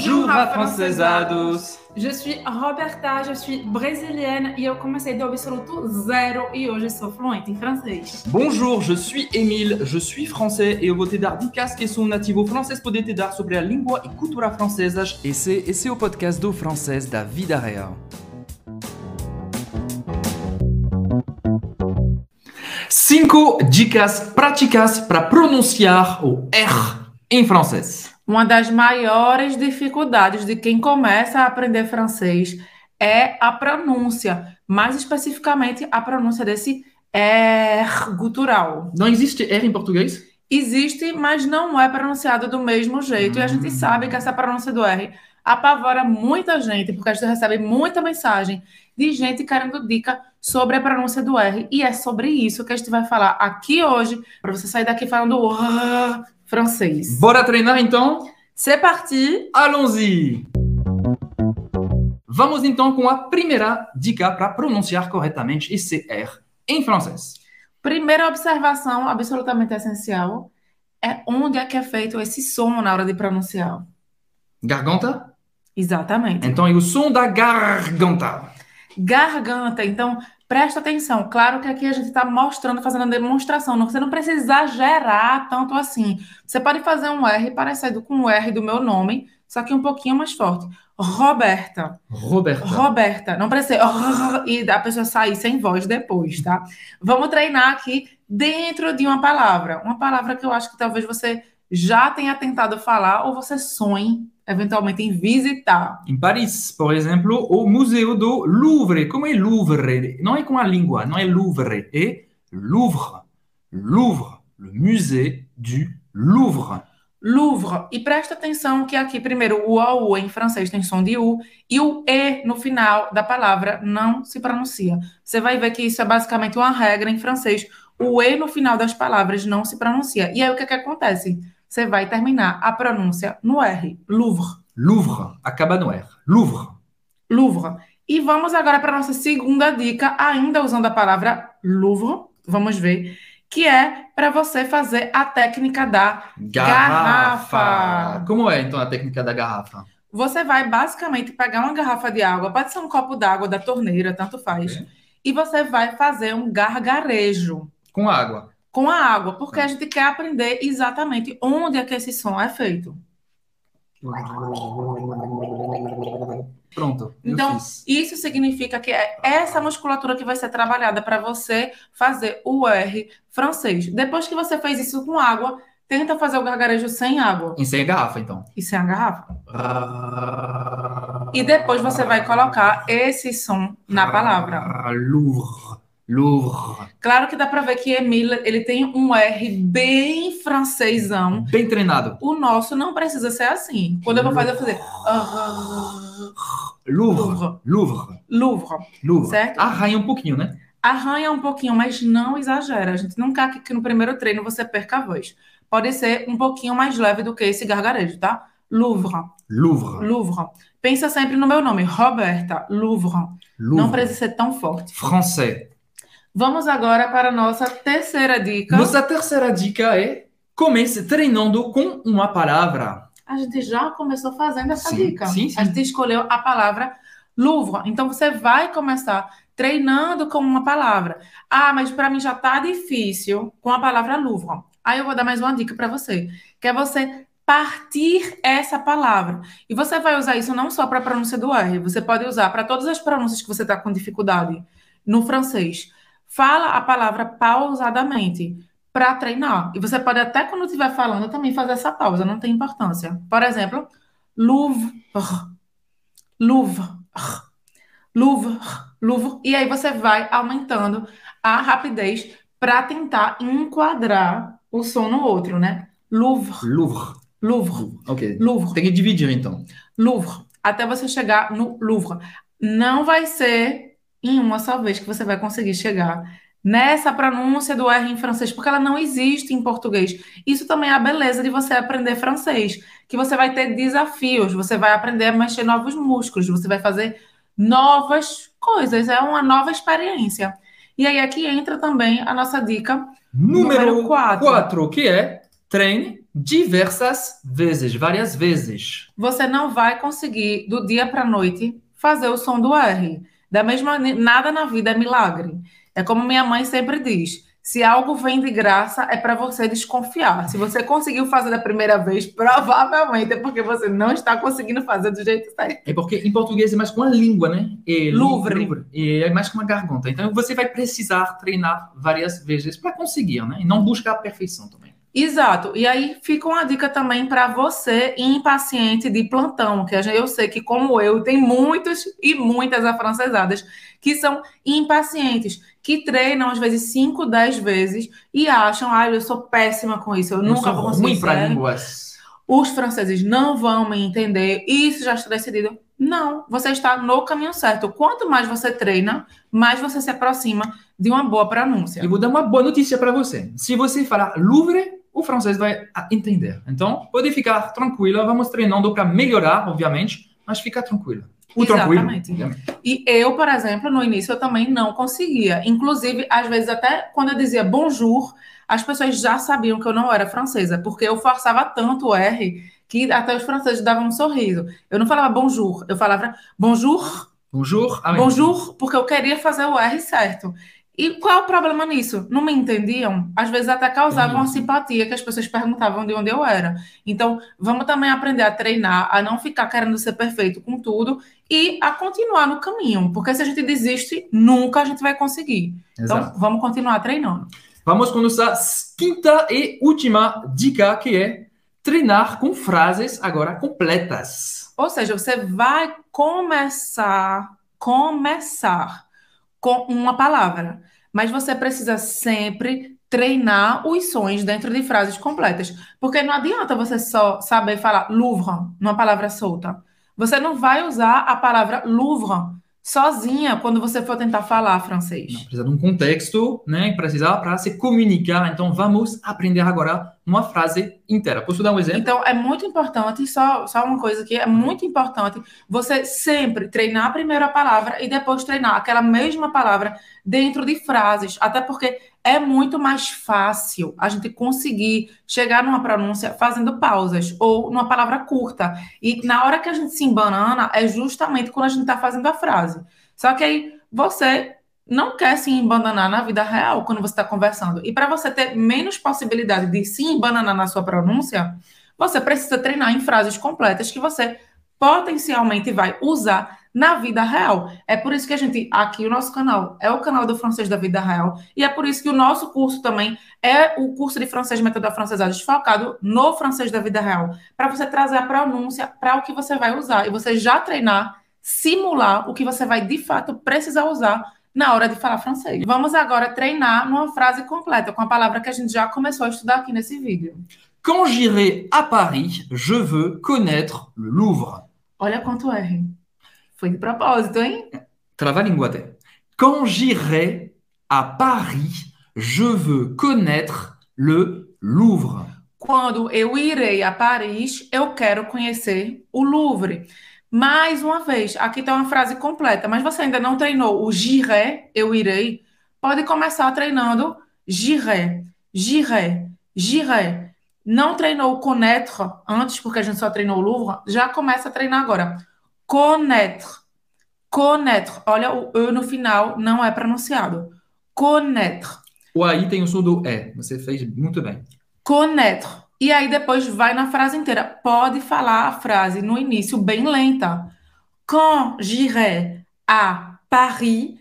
Bonjour, afrancesados! Je suis Roberta, je suis brésilienne e eu comecei do absoluto zero e hoje sou fluente em francês. Bonjour, je suis Émile, je suis français e eu vou te dar dicas que sou nativo francês poder te dar sobre a língua e cultura francesas. Esse, esse é o podcast do francês da vida real. Cinco dicas práticas para pronunciar o R em francês. Uma das maiores dificuldades de quem começa a aprender francês é a pronúncia, mais especificamente a pronúncia desse R gutural. Não existe R em português? Existe, mas não é pronunciado do mesmo jeito. E a gente sabe que essa pronúncia do R apavora muita gente, porque a gente recebe muita mensagem de gente querendo dica sobre a pronúncia do R. E é sobre isso que a gente vai falar aqui hoje, para você sair daqui falando "Ah", francês. Bora treinar então? C'est parti! Allons-y! Vamos então com a primeira dica para pronunciar corretamente esse R em francês. Primeira observação absolutamente essencial é onde é que é feito esse som na hora de pronunciar. Garganta? Exatamente. Então é o som da garganta. Garganta, então presta atenção. Claro que aqui a gente está mostrando, fazendo a demonstração. Não, você não precisa exagerar tanto assim. Você pode fazer um R parecido com o R do meu nome, só que um pouquinho mais forte. Roberta. Roberta. Roberta. Não precisa e a pessoa sair sem voz depois, tá? Vamos treinar aqui dentro de uma palavra. Uma palavra que eu acho que talvez você já tenha tentado falar ou você sonhe eventualmente em visitar. Em Paris, por exemplo, o Museu do Louvre. Como é Louvre? Não é com a língua, não é Louvre, é Louvre. Louvre, le musée du Louvre. Louvre. E presta atenção que aqui, primeiro, o OU em francês tem som de U e o E no final da palavra não se pronuncia. Você vai ver que isso é basicamente uma regra em francês. O E no final das palavras não se pronuncia. E aí o que, que acontece? Você vai terminar a pronúncia no R. Louvre. Louvre, acaba no R. Louvre. Louvre. E vamos agora para a nossa segunda dica, ainda usando a palavra Louvre. Vamos ver. Que é para você fazer a técnica da Garrafa. garrafa. Como é então a técnica da garrafa? Você vai basicamente pegar uma garrafa de água, pode ser um copo d'água da torneira, tanto faz. Ok. E você vai fazer um gargarejo Com água. Com a água, porque a gente quer aprender exatamente onde é que esse som é feito. Pronto, Então, isso significa que é essa musculatura que vai ser trabalhada para você fazer o R francês. Depois que você fez isso com água, tenta fazer o gargarejo sem água Em sem garrafa, então. e sem a garrafa. E depois você vai colocar esse som na palavra. Louvre. Louvre. Claro que dá para ver que Emile, ele tem um R bem francêsão. Bem treinado. O nosso não precisa ser assim. Quando eu vou fazer, eu vou fazer ah, Louvre. Louvre. Louvre, Louvre. certo? Arranha um pouquinho, né? Arranha um pouquinho, mas não exagera. A gente não quer que no primeiro treino você perca a voz. Pode ser um pouquinho mais leve do que esse gargarejo, tá? Louvre, Louvre. Louvre. Pensa sempre no meu nome, Roberta, Louvre. Não Louvre. precisa ser tão forte. Français. Vamos agora para a nossa terceira dica. Nossa terceira dica é comece treinando com uma palavra. A gente já começou fazendo essa Sim, dica. sim, sim. A gente escolheu a palavra Louvre. Então você vai começar treinando com uma palavra. Ah, mas para mim já tá difícil com a palavra Louvre. Aí eu vou dar mais uma dica para você, que é você partir essa palavra. E você vai usar isso não só para a pronúncia do R, você pode usar para todas as pronúncias que você está com dificuldade no francês. Fala a palavra pausadamente para treinar. E você pode até quando estiver falando também fazer essa pausa, não tem importância. Por exemplo, Louvre, Louvre, Louvre, Louvre. E aí você vai aumentando a rapidez para tentar enquadrar o som no outro, né? Louvre, Louvre. Louvre, Ok. Louvre, Tem que dividir, então. Louvre, até você chegar no Louvre. Não vai ser em uma só vez que você vai conseguir chegar nessa pronúncia do R em francês, porque ela não existe em português. Isso também é a beleza de você aprender francês, que você vai ter desafios, você vai aprender a mexer novos músculos, você vai fazer novas coisas, é uma nova experiência. E aí aqui entra também a nossa dica Número Número quatro. 4, que é treine diversas vezes, várias vezes. Você não vai conseguir, do dia para a noite, fazer o som do R. Da mesma nada na vida é milagre. É como minha mãe sempre diz: se algo vem de graça, é para você desconfiar. Se você conseguiu fazer da primeira vez, provavelmente é porque você não está conseguindo fazer do jeito certo. É porque em português é mais com a língua, né? É, Louvre. E é mais com a garganta. Então você vai precisar treinar várias vezes para conseguir, né? E não buscar a perfeição também. Exato. E aí fica uma dica também para você, impaciente de plantão, que eu sei que, como eu, tem muitos e muitas afrancesadas que são impacientes, que treinam às vezes 5, 10 vezes e acham, ah, eu sou péssima com isso, eu, Eu nunca vou conseguir. ruim para línguas. Os franceses não vão me entender, isso já está decidido. Não, você está no caminho certo. Quanto mais você treina, mais você se aproxima de uma boa pronúncia. Eu vou dar uma boa notícia para você. Se você falar Louvre, o francês vai entender. Então, pode ficar tranquila. Vamos treinando para melhorar, obviamente, mas fica tranquila. O tranquilo. Exatamente. E eu, por exemplo, no início eu também não conseguia. Inclusive, às vezes, até quando eu dizia bonjour, as pessoas já sabiam que eu não era francesa, porque eu forçava tanto o R que até os franceses davam um sorriso. Eu não falava bonjour, eu falava bonjour, Bonjour. Bonjour, porque eu queria fazer o R certo. E qual é o problema nisso? Não me entendiam? Às vezes até causava uma Isso. simpatia que as pessoas perguntavam de onde eu era. Então, vamos também aprender a treinar, a não ficar querendo ser perfeito com tudo e a continuar no caminho, porque se a gente desiste, nunca a gente vai conseguir. Então, Exato. vamos continuar treinando. Vamos com nossa quinta e última dica, que é treinar com frases agora completas. Ou seja, você vai começar, começar com uma palavra, mas você precisa sempre treinar os sons dentro de frases completas, porque não adianta você só saber falar Louvre numa palavra solta. Você não vai usar a palavra Louvre sozinha quando você for tentar falar francês. Não, precisa de um contexto, né? Precisa para se comunicar. Então, vamos aprender agora uma frase inteira. Posso dar um exemplo? Então, é muito importante, só, só uma coisa aqui, é muito importante você sempre treinar a palavra e depois treinar aquela mesma palavra dentro de frases, até porque é muito mais fácil a gente conseguir chegar numa pronúncia fazendo pausas ou numa palavra curta. E na hora que a gente se embanana, é justamente quando a gente está fazendo a frase. Só que aí você não quer se embananar na vida real quando você está conversando. E para você ter menos possibilidade de se embananar na sua pronúncia, você precisa treinar em frases completas que você potencialmente vai usar na vida real. É por isso que a gente, aqui o nosso canal é o canal do francês da vida real, e é por isso que o nosso curso também é o curso de francês método afrancesados focado no francês da vida real, para você trazer a pronúncia para o que você vai usar e você já treinar, simular o que você vai de fato precisar usar na hora de falar francês. Vamos agora treinar numa frase completa com a palavra que a gente já começou a estudar aqui nesse vídeo. Quand j'irai à Paris, je veux connaître le Louvre. Olha quanto R. Foi de propósito, hein? Trava-língua até. Quand j'irai à Paris, je veux connaître le Louvre. Quando eu irei a Paris, eu quero conhecer o Louvre. Mais uma vez, aqui está uma frase completa, mas você ainda não treinou o j'irai, eu irei, pode começar treinando j'irai, j'irai, j'irai. Não treinou o connaître antes, porque a gente só treinou o Louvre, já começa a treinar agora. Connaître, connaître. Olha, o E no final não é pronunciado. Connaître. O aí tem o som do E. Você fez muito bem. Connaître. E aí depois vai na frase inteira. Pode falar a frase no início bem lenta. Quand j'irai à Paris,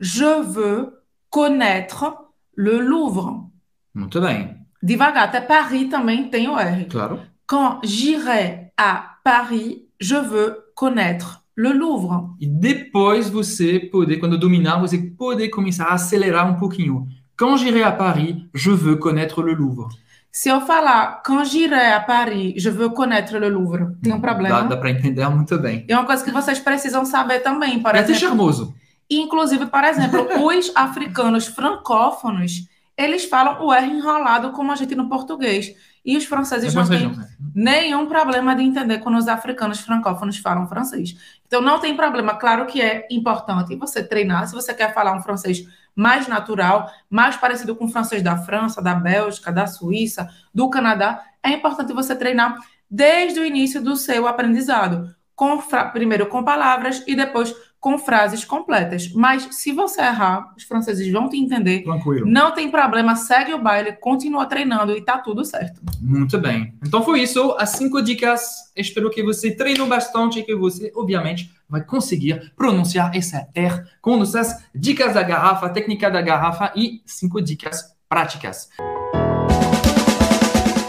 je veux connaître le Louvre. Muito bem. Devagar, até Paris também tem o R. Claro. Quand j'irai à Paris, je veux connaître le Louvre. E depois você poder, quando dominar, você poder começar a acelerar um pouquinho. Quand j'irai à Paris, je veux connaître le Louvre. Se eu falar quand j'irai à Paris, je veux connaître le Louvre, tem um Dá, problema. dá para entender muito bem. E é uma coisa que vocês precisam saber também, por É exemplo. charmoso. Inclusive, por exemplo, os africanos francófonos, eles falam o R enrolado como a gente no português. E os franceses não têm nenhum problema de entender quando os africanos francófonos falam francês. Então, não tem problema. Claro que é importante você treinar. Se você quer falar um francês mais natural, mais parecido com o francês da França, da Bélgica, da Suíça, do Canadá, é importante você treinar desde o início do seu aprendizado, com primeiro com palavras e depois com frases completas. Mas se você errar, os franceses vão te entender. Tranquilo. Não tem problema, segue o baile, continua treinando e tá tudo certo. Muito bem. Então foi isso, as cinco dicas. Espero que você treinou bastante e que você, obviamente, vai conseguir pronunciar essa R com nossas dicas da garrafa, técnica da garrafa e cinco dicas práticas.